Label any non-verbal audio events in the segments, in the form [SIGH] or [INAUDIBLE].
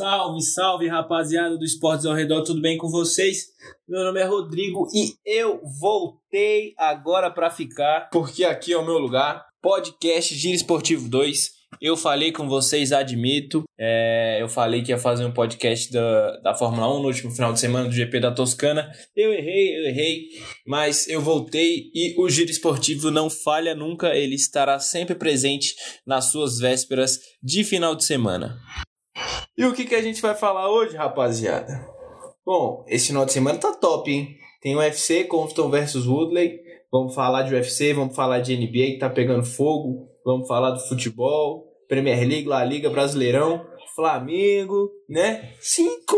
Salve, salve rapaziada do Esportes ao Redor, tudo bem com vocês? Meu nome é Rodrigo e eu voltei agora para ficar, porque aqui é o meu lugar. Podcast Giro Esportivo 2. Eu falei com vocês, admito. É, eu falei que ia fazer um podcast da, da Fórmula 1 no último final de semana do GP da Toscana. Eu errei, eu errei, mas eu voltei e o Giro Esportivo não falha nunca. Ele estará sempre presente nas suas vésperas de final de semana. E o que, que a gente vai falar hoje, rapaziada? Bom, esse final de semana tá top, hein? Tem o UFC, Compton versus Woodley. Vamos falar de UFC, vamos falar de NBA que tá pegando fogo. Vamos falar do futebol, Premier League, La Liga, Brasileirão, Flamengo, né? 5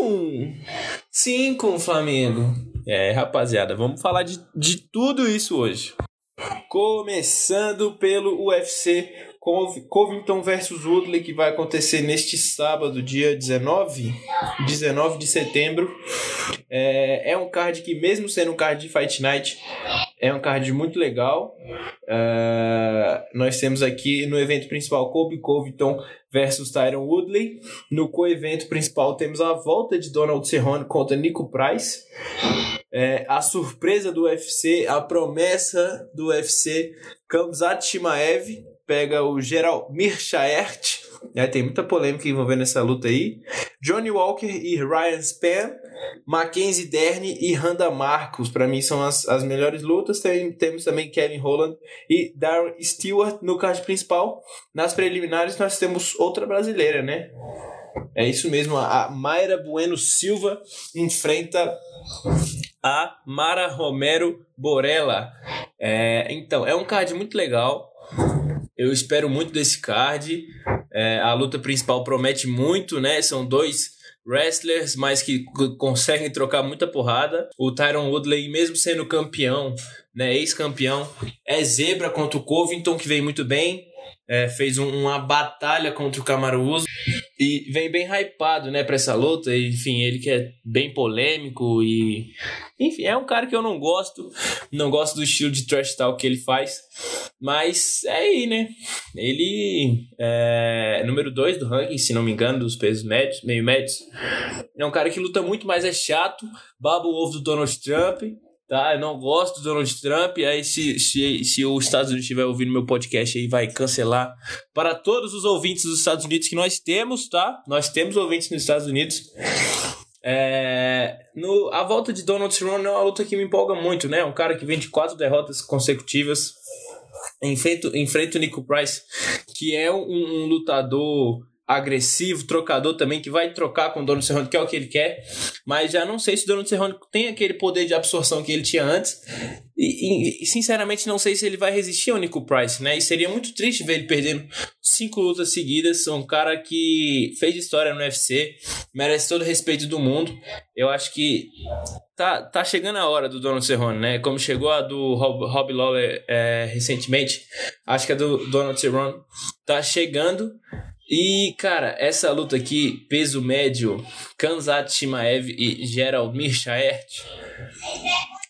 5 Flamengo. É, rapaziada, vamos falar de, de tudo isso hoje. Começando pelo UFC Covington versus Woodley, que vai acontecer neste sábado, dia 19, 19 de setembro. É, é um card que, mesmo sendo um card de Fight Night, é um card muito legal. Uh, nós temos aqui no evento principal Kobe Covington versus Tyron Woodley. No co-evento principal temos a volta de Donald Cerrone contra Nico Price. É, a surpresa do UFC, a promessa do UFC, Kamzat Shimaev pega o Geral Mirshaert, né, tem muita polêmica envolvendo essa luta aí. Johnny Walker e Ryan Spann, Mackenzie Dern e Randa Marcos, para mim são as, as melhores lutas. Tem, temos também Kevin Holland e Darren Stewart no card principal. Nas preliminares nós temos outra brasileira, né? É isso mesmo, a Mayra Bueno Silva enfrenta a Mara Romero Borella. É, então, é um card muito legal. Eu espero muito desse card. É, a luta principal promete muito, né? São dois wrestlers, mas que conseguem trocar muita porrada. O Tyron Woodley, mesmo sendo campeão, né, ex-campeão, é zebra contra o Covington, que vem muito bem é, fez um, uma batalha contra o Camaruso e vem bem hypado, né, pra essa luta. Enfim, ele que é bem polêmico e. Enfim, é um cara que eu não gosto. Não gosto do estilo de trash talk que ele faz. Mas é aí, né? Ele é número 2 do ranking, se não me engano, dos pesos médios, meio médios. É um cara que luta muito, mas é chato. Baba o ovo do Donald Trump tá? Eu não gosto do Donald Trump. Aí, se, se, se os Estados Unidos estiver ouvindo meu podcast aí, vai cancelar para todos os ouvintes dos Estados Unidos que nós temos, tá? Nós temos ouvintes nos Estados Unidos. É, no, a volta de Donald Trump é uma luta que me empolga muito, né? Um cara que vem de quatro derrotas consecutivas. Enfrenta, enfrenta o Nico Price, que é um, um lutador agressivo, trocador também, que vai trocar com o Dono Cerrone, que é o que ele quer, mas já não sei se o Dono Cerrone tem aquele poder de absorção que ele tinha antes, e, e, sinceramente não sei se ele vai resistir ao Nico Price, né, e seria muito triste ver ele perdendo cinco lutas seguidas, um cara que fez história no UFC, merece todo o respeito do mundo, eu acho que tá, tá chegando a hora do Donald Cerrone, né? Como chegou a do Rob, Rob Lawler é, recentemente, acho que a do Donald Cerrone tá chegando e, cara, essa luta aqui, peso médio, Kanzat Shimaev e Gerald Mirshaert,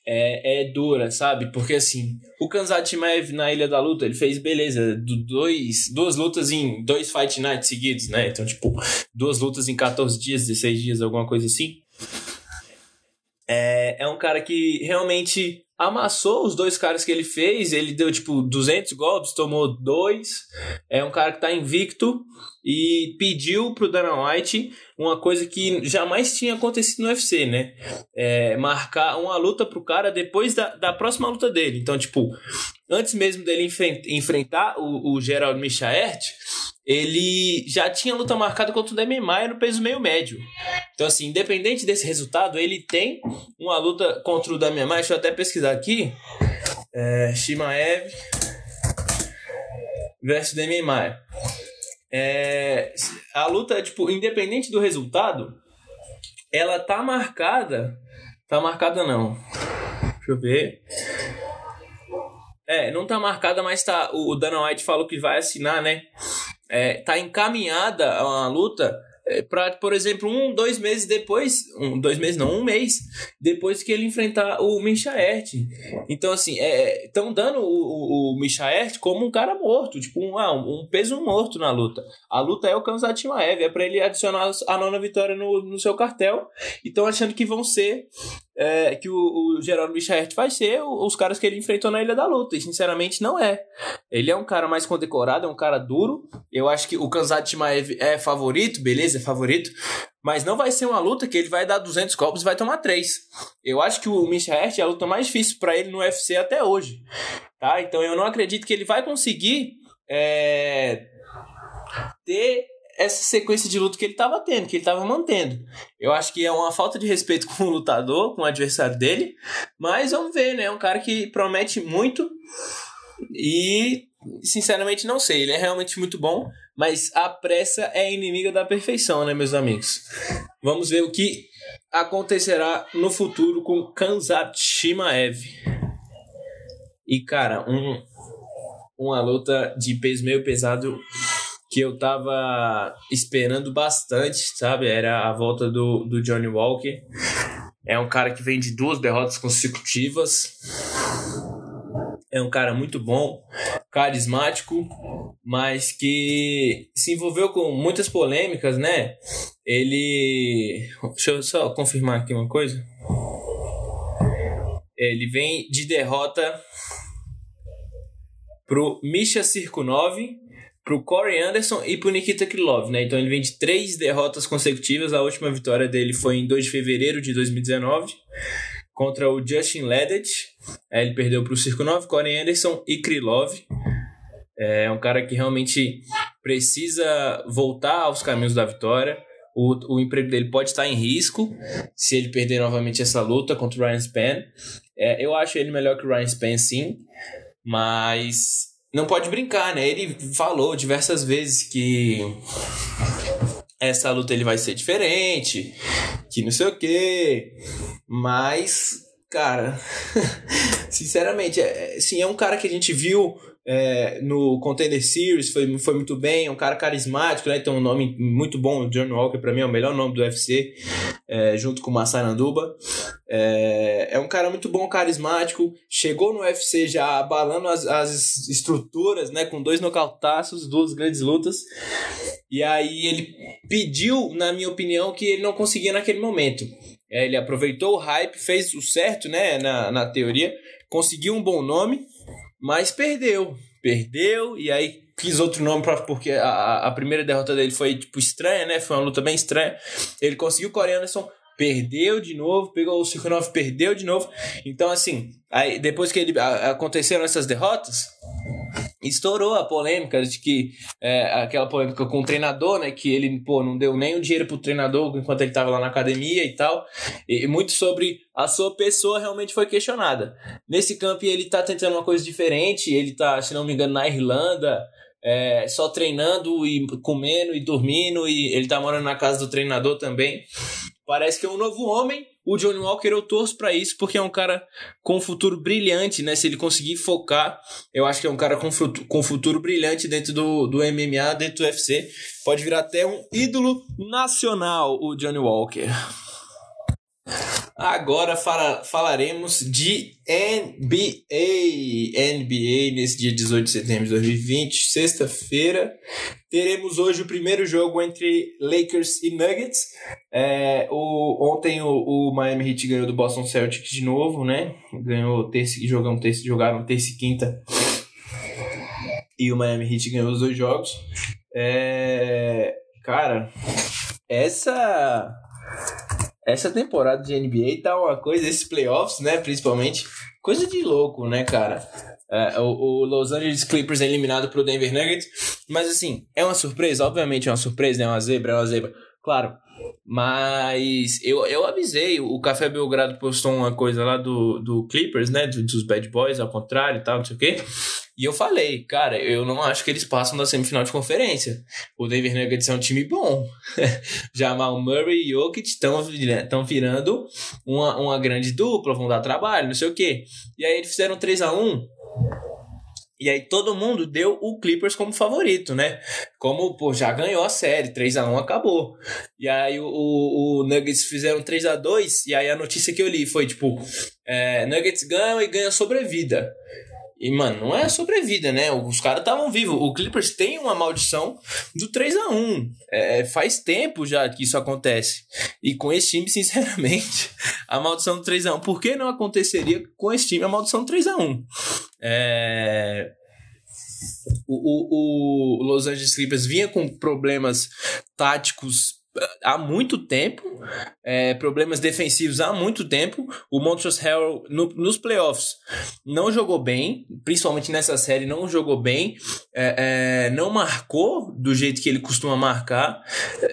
é, é dura, sabe? Porque, assim, o Kanzat Shimaev na Ilha da Luta, ele fez, beleza, dois, duas lutas em dois Fight Nights seguidos, né? Então, tipo, duas lutas em 14 dias, 16 dias, alguma coisa assim. É, é um cara que realmente amassou os dois caras que ele fez. Ele deu tipo 200 golpes, tomou dois. É um cara que tá invicto e pediu pro Dana White uma coisa que jamais tinha acontecido no UFC, né? É, marcar uma luta pro cara depois da, da próxima luta dele. Então, tipo, antes mesmo dele enfrentar o, o Gerald Michaert, ele já tinha luta marcada contra o Demian Maia no peso meio médio. Então, assim, independente desse resultado, ele tem uma luta contra o Demian Maia. Deixa eu até pesquisar aqui. É, Shimaev versus Demian Maia. É, a luta, tipo, independente do resultado, ela tá marcada. Tá marcada não. Deixa eu ver. É, não tá marcada, mas tá. O Dana White falou que vai assinar, né? É, tá encaminhada a luta é, pra, por exemplo, um, dois meses depois, um, dois meses não, um mês depois que ele enfrentar o Michaert. Então, assim, estão é, dando o, o, o como um cara morto, tipo um, ah, um peso morto na luta. A luta é o Kanzat Shimaev, é para ele adicionar a nona vitória no, no seu cartel. E estão achando que vão ser é, que o, o Michaert vai ser os caras que ele enfrentou na Ilha da Luta. E sinceramente não é. Ele é um cara mais condecorado, é um cara duro. Eu acho que o Kanzat Shimaev é favorito, beleza, é favorito. Mas não vai ser uma luta que ele vai dar 200 golpes e vai tomar 3. Eu acho que o Michaert é a luta mais difícil para ele no UFC até hoje. Tá? Então eu não acredito que ele vai conseguir é, ter essa sequência de luta que ele estava tendo, que ele estava mantendo. Eu acho que é uma falta de respeito [LAUGHS] com o lutador, com o adversário dele, mas vamos ver, né? É um cara que promete muito e, sinceramente, não sei. Ele é realmente muito bom, mas a pressa é inimiga da perfeição, né, meus amigos? Vamos ver o que acontecerá no futuro com Kanzat Shimaev. E, cara, um, uma luta de peso meio pesado que eu tava esperando bastante, sabe? Era a volta do, do Johnny Walker. É um cara que vem de duas derrotas consecutivas. É um cara muito bom, carismático, mas que se envolveu com muitas polêmicas, né? Ele. Deixa eu só confirmar aqui uma coisa. Ele vem de derrota pro Misha Cirkunov pro Corey Anderson e pro Nikita Krylov, né? Então ele vem de três derrotas consecutivas. A última vitória dele foi em 2 de fevereiro de 2019 contra o Justin Ledet. Aí ele perdeu pro Cirkunov, Corey Anderson e Krylov. É um cara que realmente precisa voltar aos caminhos da vitória. O, o emprego dele pode estar em risco se ele perder novamente essa luta contra o Ryan Spann. É, eu acho ele melhor que o Ryan Spann, sim. Mas não pode brincar, né? Ele falou diversas vezes que essa luta ele vai ser diferente, que não sei o quê. Mas, cara, [LAUGHS] sinceramente, é, sim, é um cara que a gente viu é, no Contender Series, foi, foi muito bem, é um cara carismático, né? Tem um nome muito bom, o John Walker, para mim é o melhor nome do UFC, é, junto com o Masai Nanduba. É, é um cara muito bom, carismático, chegou no UFC já abalando as, as estruturas, né? Com dois nocautaços, duas grandes lutas. E aí ele pediu, na minha opinião, que ele não conseguia naquele momento. É, ele aproveitou o hype, fez o certo, né? Na, na teoria, conseguiu um bom nome mas perdeu. Perdeu, e aí quis outro nome pra, porque a, a primeira derrota dele foi tipo estranha, né? Foi uma luta bem estranha. Ele conseguiu o Corey Anderson, perdeu de novo, pegou o 5-9, perdeu de novo. Então, assim, aí depois que ele, a, aconteceram essas derrotas, estourou a polêmica de que é, aquela polêmica com o treinador, né, que ele pô, não deu nem o dinheiro pro treinador enquanto ele estava lá na academia e tal, e, muito sobre a sua pessoa realmente foi questionada. Nesse campo ele tá tentando uma coisa diferente, ele tá, se não me engano, na Irlanda, é, só treinando e comendo e dormindo, e ele tá morando na casa do treinador também. Parece que é um novo homem. O Johnny Walker eu torço para isso porque é um cara com um futuro brilhante, né? Se ele conseguir focar, eu acho que é um cara com, com futuro brilhante dentro do, do MMA, dentro do UFC. Pode virar até um ídolo nacional, o Johnny Walker. Agora fala, falaremos de NBA. NBA nesse dia 18 de setembro de 2020, sexta-feira. Teremos hoje o primeiro jogo entre Lakers e Nuggets. É, o, ontem o, o, Miami Heat ganhou do Boston Celtics de novo, né? Ganhou terça, jogão, terça, jogaram terça e quinta. E o Miami Heat ganhou os dois jogos. É, cara, essa essa temporada de NBA tá uma coisa, esses playoffs, né, principalmente, coisa de louco, né, cara? É, o, o, Los Angeles Clippers é eliminado pro Denver Nuggets, mas assim, é uma surpresa, obviamente é uma surpresa, é uma zebra, é uma zebra, claro. Mas eu, eu avisei, o Café Belgrado postou uma coisa lá do, do Clippers, né, dos Bad Boys, ao contrário e tal, não sei o quê. E eu falei, cara, eu não acho que eles passam da semifinal de conferência. O Denver Nuggets é um time bom. [LAUGHS] Jamal Murray e Jokic estão virando uma, uma grande dupla, vão dar trabalho, não sei o quê. E aí eles fizeram 3 a 1 E aí todo mundo deu o Clippers como favorito, né? Como, pô, já ganhou a série, 3 a 1 acabou. E aí o, o, o Nuggets fizeram 3 a 2 e aí a notícia que eu li foi, tipo, é, Nuggets ganham e ganha sobrevida. E, mano, não é sobrevida, né? Os caras estavam vivos. O Clippers tem uma maldição do 3 a 1 é, Faz tempo já que isso acontece. E com esse time, sinceramente, a maldição do 3 a 1 Por que não aconteceria com esse time a maldição do 3 a 1 É... O, o, o Los Angeles Clippers vinha com problemas táticos há muito tempo, é, problemas defensivos há muito tempo. O Montrezl Harrell no, nos playoffs não jogou bem, principalmente nessa série não jogou bem, é, é, não marcou do jeito que ele costuma marcar.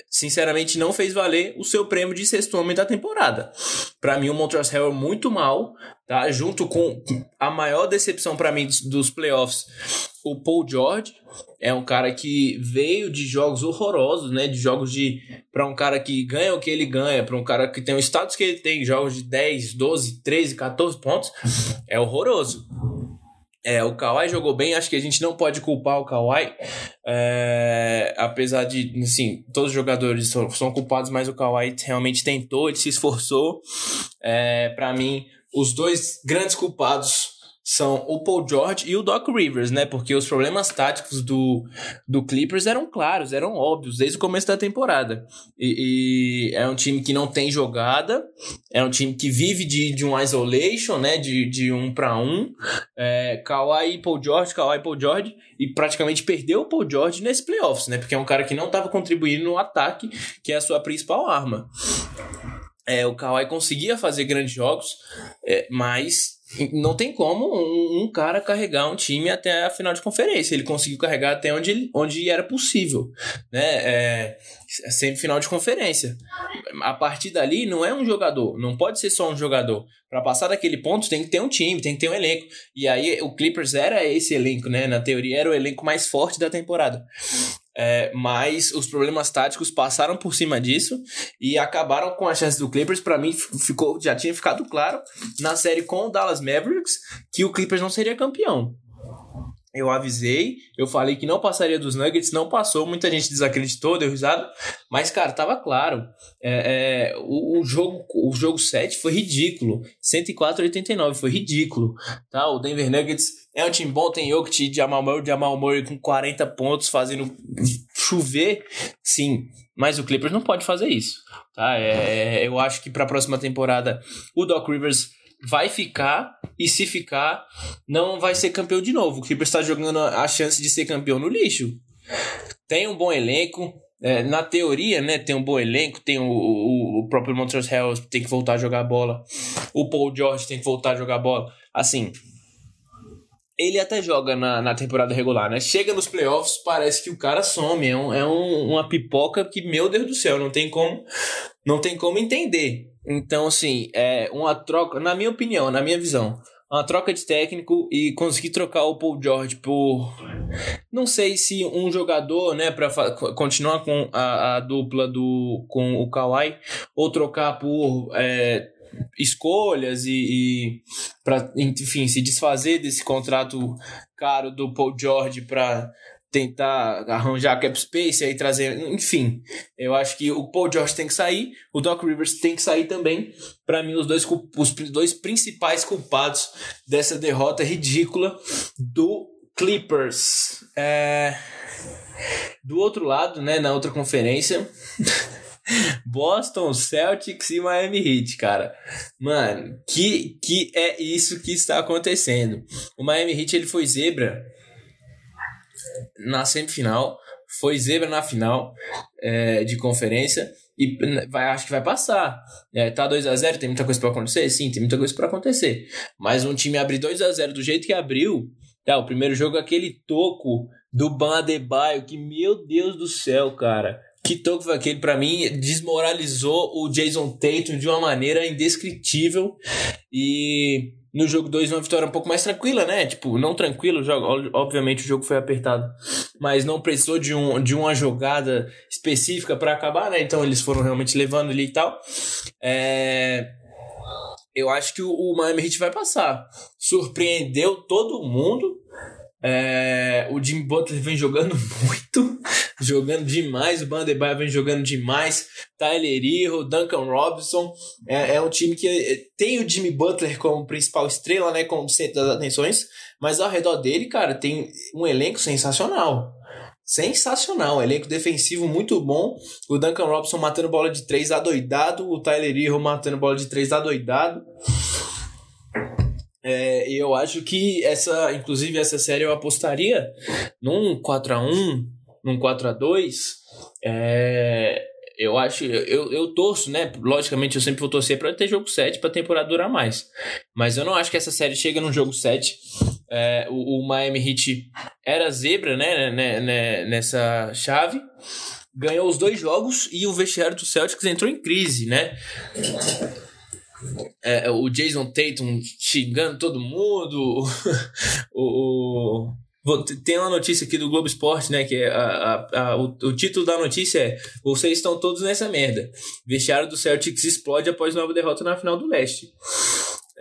Sinceramente, não fez valer o seu prêmio de sexto homem da temporada. Para mim, o Montrezl Harrell muito mal, tá? Junto com a maior decepção para mim dos, playoffs o Paul George é um cara que veio de jogos horrorosos, né? De jogos de. para um cara que ganha o que ele ganha, para um cara que tem o status que ele tem, jogos de 10, 12, 13, 14 pontos, é horroroso. É, o Kawhi jogou bem, acho que a gente não pode culpar o Kawhi, é, apesar de, assim, todos os jogadores são, são, culpados, mas o Kawhi realmente tentou, ele se esforçou. É, para mim, os dois grandes culpados são o Paul George e o Doc Rivers, né? Porque os problemas táticos do, do Clippers eram claros, eram óbvios desde o começo da temporada. E, e é um time que não tem jogada, é um time que vive de, de um isolation, né? De, de um para um. É, Kawhi e Paul George, Kawhi e Paul George, e praticamente perdeu o Paul George nesse playoffs, né? Porque é um cara que não estava contribuindo no ataque, que é a sua principal arma. É, o Kawhi conseguia fazer grandes jogos, é, mas não tem como um, um, cara carregar um time até a final de conferência. Ele conseguiu carregar até onde, ele, onde era possível, né? É, é final de conferência. A partir dali não é um jogador, não pode ser só um jogador. Para passar daquele ponto tem que ter um time, tem que ter um elenco. E aí o Clippers era esse elenco, né? Na teoria era o elenco mais forte da temporada. É, mas os problemas táticos passaram por cima disso e acabaram com a chance do Clippers. Para mim, ficou, já tinha ficado claro na série com o Dallas Mavericks que o Clippers não seria campeão. Eu avisei, eu falei que não passaria dos Nuggets, não passou, muita gente desacreditou, deu risada, mas, cara, tava claro. É, é, o, o, jogo o jogo 7 foi ridículo. 104 89 foi ridículo. Tá? O Denver Nuggets é um time bom, tem Jokic, Jamal Murray, Jamal Murray com 40 pontos, fazendo chover, sim. Mas o Clippers não pode fazer isso. Tá? É, eu acho que para a próxima temporada o Doc Rivers vai ficar e se ficar, não vai ser campeão de novo. O Clippers está jogando a chance de ser campeão no lixo. Tem um bom elenco. É, na teoria, né, tem um bom elenco, tem o, o, o próprio Montrezl tem que voltar a jogar bola, o Paul George tem que voltar a jogar bola. Assim, ele até joga na, na temporada regular, né? Chega nos playoffs, parece que o cara some. É, um, é um, uma pipoca que, meu Deus do céu, não tem como, não tem como entender. Então, assim, é uma troca, na minha opinião, na minha visão, uma troca de técnico e conseguir trocar o Paul George por. Não sei se um jogador, né, para continuar com a, a, dupla do com o Kawhi, ou trocar por. É, escolhas e, e para enfim se desfazer desse contrato caro do Paul George para tentar arranjar cap space aí trazer, enfim, eu acho que o Paul George tem que sair, o Doc Rivers tem que sair também. Para mim os dois os dois principais culpados dessa derrota ridícula do Clippers. É... Do outro lado, né, na outra conferência, Boston Celtics e Miami Heat, cara. Mano, que que é isso que está acontecendo? O Miami Heat ele foi zebra na semifinal, foi zebra na final é, de conferência e vai, acho que vai passar. É, tá 2 a 0 tem muita coisa para acontecer? Sim, tem muita coisa para acontecer. Mas um time abrir 2 a 0 do jeito que abriu, tá, o primeiro jogo é aquele toco do Ban Adebayo, que meu Deus do céu, cara. Que foi aquele, para mim, desmoralizou o Jason Tatum de uma maneira indescritível. E no jogo 2, uma vitória um pouco mais tranquila, né? Tipo, não tranquilo, obviamente o jogo foi apertado, mas não precisou de, um, de uma jogada específica para acabar, né? Então eles foram realmente levando ali e tal. É... Eu acho que o, o Miami Heat vai passar. Surpreendeu todo mundo. É, o Jimmy Butler vem jogando [LAUGHS] muito, jogando demais. O Bandebaio vem jogando demais. Tyler Hero, Duncan Robinson. É, é, um time que é, tem o Jimmy Butler como principal estrela, né, como centro das atenções. Mas ao redor dele, cara, tem um elenco sensacional. Sensacional, elenco defensivo muito bom. O Duncan Robinson matando bola de 3 adoidado. O Tyler Hero matando bola de 3 adoidado. É, eu acho que essa, inclusive essa série eu apostaria num 4 a 1 num 4 a 2 é, eu acho, eu, eu torço, né? Logicamente eu sempre vou torcer para ter jogo 7 para temporada durar mais. Mas eu não acho que essa série chega num jogo 7. É, o, o Miami Heat era zebra, né, né, né, nessa chave. Ganhou os dois jogos e o vestiário do Celtics entrou em crise, né? é, o Jason Tatum xingando todo mundo, [LAUGHS] o, tem uma notícia aqui do Globo Esporte, né? Que é a, a, a, o, o título da notícia é Vocês estão todos nessa merda. Vestiário do Celtics explode após nova derrota na final do leste.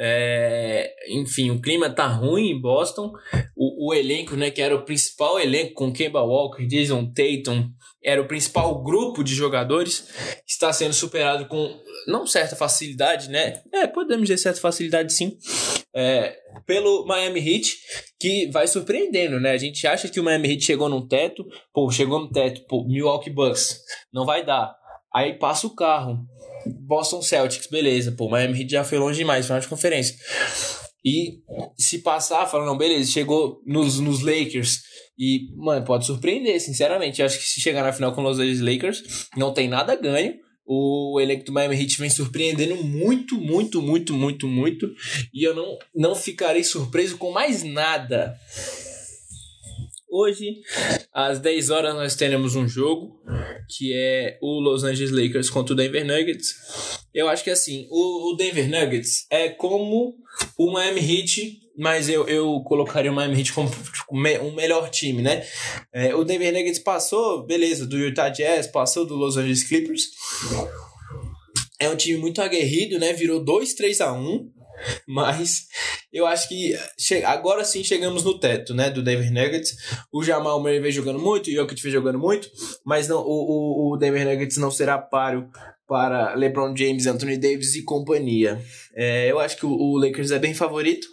É, enfim, o clima tá ruim em Boston. O, o, elenco, né, que era o principal elenco com Kemba Walker, Jason Tatum, era o principal grupo de jogadores, está sendo superado com não certa facilidade, né? É, podemos dizer certa facilidade sim. É, pelo Miami Heat, que vai surpreendendo, né? A gente acha que o Miami Heat chegou num teto, pô, chegou no teto, pô, Milwaukee Bucks, não vai dar. Aí passa o carro. Boston Celtics, beleza, pô, Miami Heat já foi longe demais, final de conferência. E se passar, fala, não, beleza, chegou nos, nos Lakers. E, mano, pode surpreender, sinceramente. Eu acho que se chegar na final com os Angeles Lakers, não tem nada ganho. O elenco do Miami Heat vem surpreendendo muito, muito, muito, muito, muito. E eu não, não ficarei surpreso com mais nada. Hoje, às 10 horas, nós teremos um jogo que é o Los Angeles Lakers contra o Denver Nuggets. Eu acho que assim, o, o Denver Nuggets é como o Miami Heat, mas eu, eu colocaria o Miami Heat como um melhor time, né? É, o Denver Nuggets passou, beleza, do Utah Jazz, passou do Los Angeles Clippers. É um time muito aguerrido, né? Virou 2 3 a 1 mas eu acho que agora sim chegamos no teto, né, do Denver Nuggets. O Jamal Murray vem jogando muito, o Jokic vem jogando muito, mas não, o, o, o Denver Nuggets não será páreo para LeBron James, Anthony Davis e companhia. É, eu acho que o, o, Lakers é bem favorito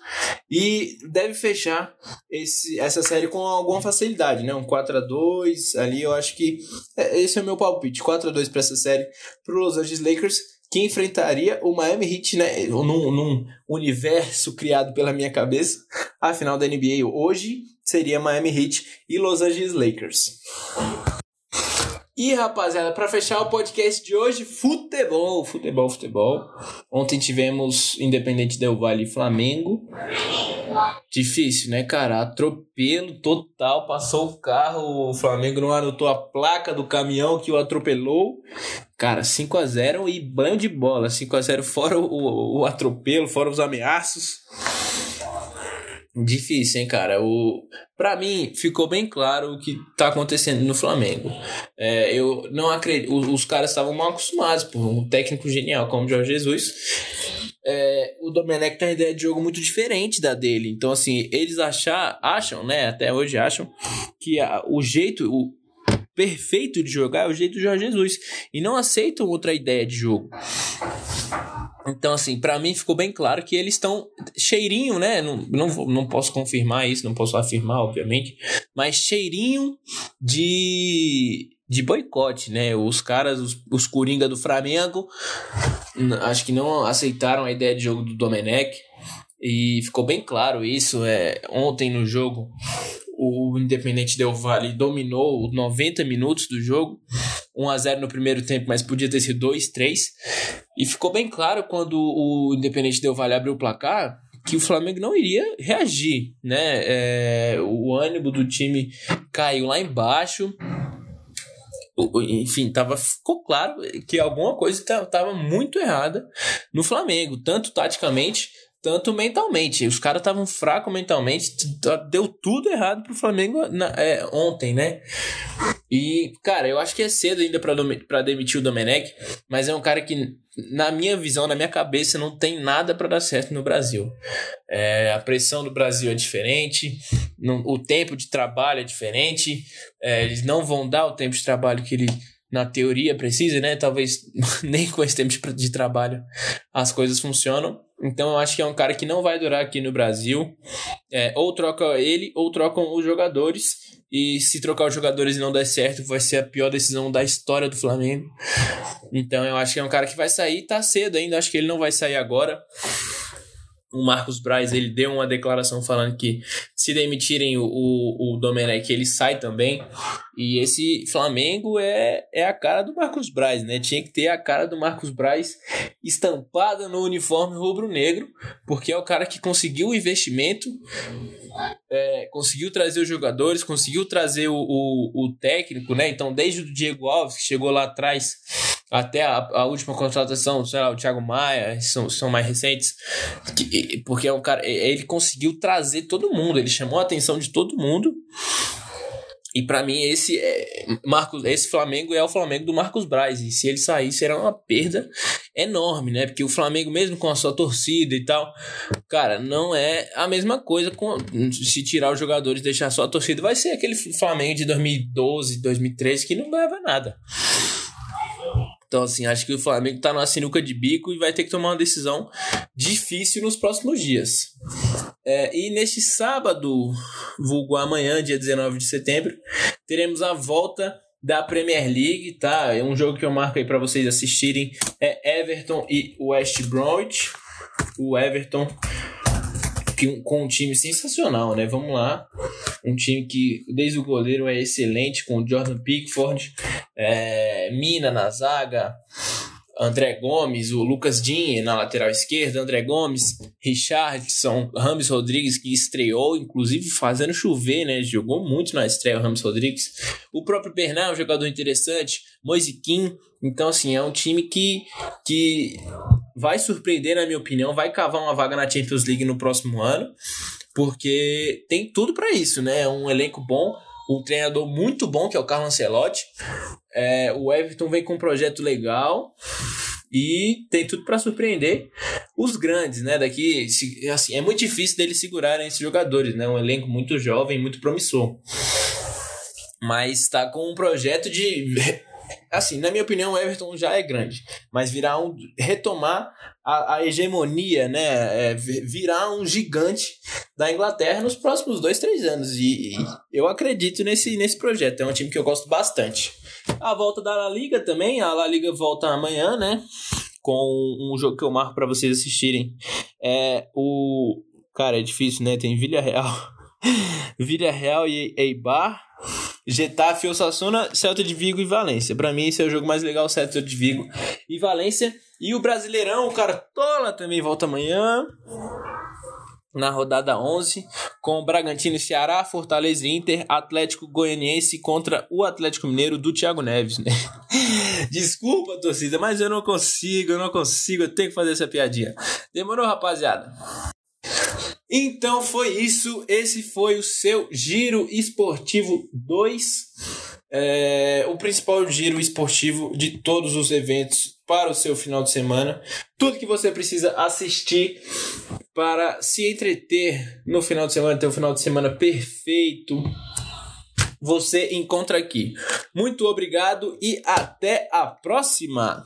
e deve fechar esse, essa série com alguma facilidade, né? Um 4 a 2 ali, eu acho que é, esse é o meu palpite, 4 a 2 para essa série para os Los Angeles Lakers que enfrentaria o Miami Heat, né, num, num universo criado pela minha cabeça, a final da NBA hoje seria Miami Heat e Los Angeles Lakers. E rapaziada, para fechar o podcast de hoje, futebol, futebol, futebol. Ontem tivemos Independente Del Vale e Flamengo. Difícil, né, cara? Atropelo total. Passou o carro, o Flamengo não anotou a placa do caminhão que o atropelou. Cara, 5 a 0 e banho de bola. 5 a 0 fora o, o atropelo, fora os ameaços. Difícil, hein, cara? O... Pra mim, ficou bem claro o que tá acontecendo no Flamengo. É, eu não acredito. Os, caras estavam mal acostumados por um técnico genial como Jorge Jesus. É, o Domenech tem uma ideia de jogo muito diferente da dele. Então, assim, eles achar, acham, né? Até hoje acham que a, o jeito. O, perfeito de jogar é o jeito do Jorge Jesus. E não aceitam outra ideia de jogo. Então, assim, para mim ficou bem claro que eles estão cheirinho, né? Não, não, não posso confirmar isso, não posso afirmar, obviamente, mas cheirinho de, de boicote, né? Os caras, os, os Coringa do Flamengo, acho que não aceitaram a ideia de jogo do Domenech. E ficou bem claro isso. É, ontem no jogo, o Independente Del Vale dominou 90 minutos do jogo. 1 a 0 no primeiro tempo, mas podia ter sido 2, 3. E ficou bem claro quando o Independente Del Vale abriu o placar que o Flamengo não iria reagir, né? É, o ânimo do time caiu lá embaixo. Enfim, tava, ficou claro que alguma coisa estava muito errada no Flamengo, tanto taticamente tanto mentalmente. Os caras estavam fracos mentalmente, deu tudo errado pro Flamengo na, é, ontem, né? E, cara, eu acho que é cedo ainda para demitir o Domenech, mas é um cara que, na minha visão, na minha cabeça, não tem nada para dar certo no Brasil. É, a pressão do Brasil é diferente, o tempo de trabalho é diferente, é, eles não vão dar o tempo de trabalho que ele, na teoria, precisa, né? Talvez [LAUGHS] nem com esse tempo de trabalho as coisas funcionam. Então eu acho que é um cara que não vai durar aqui no Brasil. É, ou troca ele, ou trocam os jogadores. E se trocar os jogadores e não der certo, vai ser a pior decisão da história do Flamengo. Então eu acho que é um cara que vai sair, tá cedo ainda, acho que ele não vai sair agora o Marcos Braz ele deu uma declaração falando que se demitirem o, o, o Domenech, ele sai também. E esse Flamengo é, é a cara do Marcos Braz, né? Tinha que ter a cara do Marcos Braz estampada no uniforme rubro-negro, porque é o cara que conseguiu o investimento, é, conseguiu trazer os jogadores, conseguiu trazer o, o, o técnico, né? Então, desde o Diego Alves, que chegou lá atrás até a, a última contratação, sei lá, o Thiago Maia, são, são mais recentes, que, porque é um cara, ele conseguiu trazer todo mundo, ele chamou a atenção de todo mundo. E para mim esse é, Marcos, esse Flamengo é o Flamengo do Marcos Braz e se ele sair será uma perda enorme, né? Porque o Flamengo mesmo com a sua torcida e tal, cara, não é a mesma coisa com se tirar os jogadores deixar só a torcida, vai ser aquele Flamengo de 2012, 2013 que não leva nada. Então, assim, acho que o Flamengo tá numa sinuca de bico e vai ter que tomar uma decisão difícil nos próximos dias. É, e neste sábado, vulgo amanhã, dia 19 de setembro, teremos a volta da Premier League, tá? É um jogo que eu marco aí para vocês assistirem. É Everton e West Bromwich. O Everton com um time sensacional, né? Vamos lá. Um time que, desde o goleiro, é excelente, com o Jordan Pickford, é, Mina na zaga, André Gomes, o Lucas Dinhe na lateral esquerda, André Gomes, Richardson, Rames Rodrigues, que estreou, inclusive fazendo chover, né? Jogou muito na estreia o Rames Rodrigues. O próprio Bernal, um jogador interessante, Moisiquim. Então, assim, é um time que, que vai surpreender, na minha opinião, vai cavar uma vaga na Champions League no próximo ano, porque tem tudo para isso, né? É um elenco bom, um treinador muito bom, que é o Carlo Ancelotti. É, o Everton vem com um projeto legal e tem tudo para surpreender os grandes, né? Daqui, assim, é muito difícil deles segurarem esses jogadores, né? Um elenco muito jovem, muito promissor. Mas está com um projeto de assim, na minha opinião, o Everton já é grande, mas virar um retomar a, a hegemonia, né, é, virar um gigante da Inglaterra nos próximos dois, três anos e, e, eu acredito nesse, nesse projeto. É um time que eu gosto bastante. A volta da La Liga também, a La Liga volta amanhã, né, com um jogo que eu marco para vocês assistirem. É o cara é difícil, né? Tem Vila Real, [LAUGHS] Vila Real e Eibar Getafe, Osasuna, Celta de Vigo e Valência. Para mim, esse é o jogo mais legal, Celta de Vigo e Valência. E o Brasileirão, o Cartola também volta amanhã. Na rodada 11, com Bragantino Ceará, Fortaleza e Inter, Atlético Goianiense contra o Atlético Mineiro do Thiago Neves, né? [LAUGHS] Desculpa, torcida, mas eu não consigo, eu não consigo, eu tenho que fazer essa piadinha. Demorou, rapaziada? Então foi isso. Esse foi o seu Giro Esportivo 2. É, o principal giro esportivo de todos os eventos para o seu final de semana. Tudo que você precisa assistir para se entreter no final de semana, ter um final de semana perfeito. Você encontra aqui. Muito obrigado e até a próxima!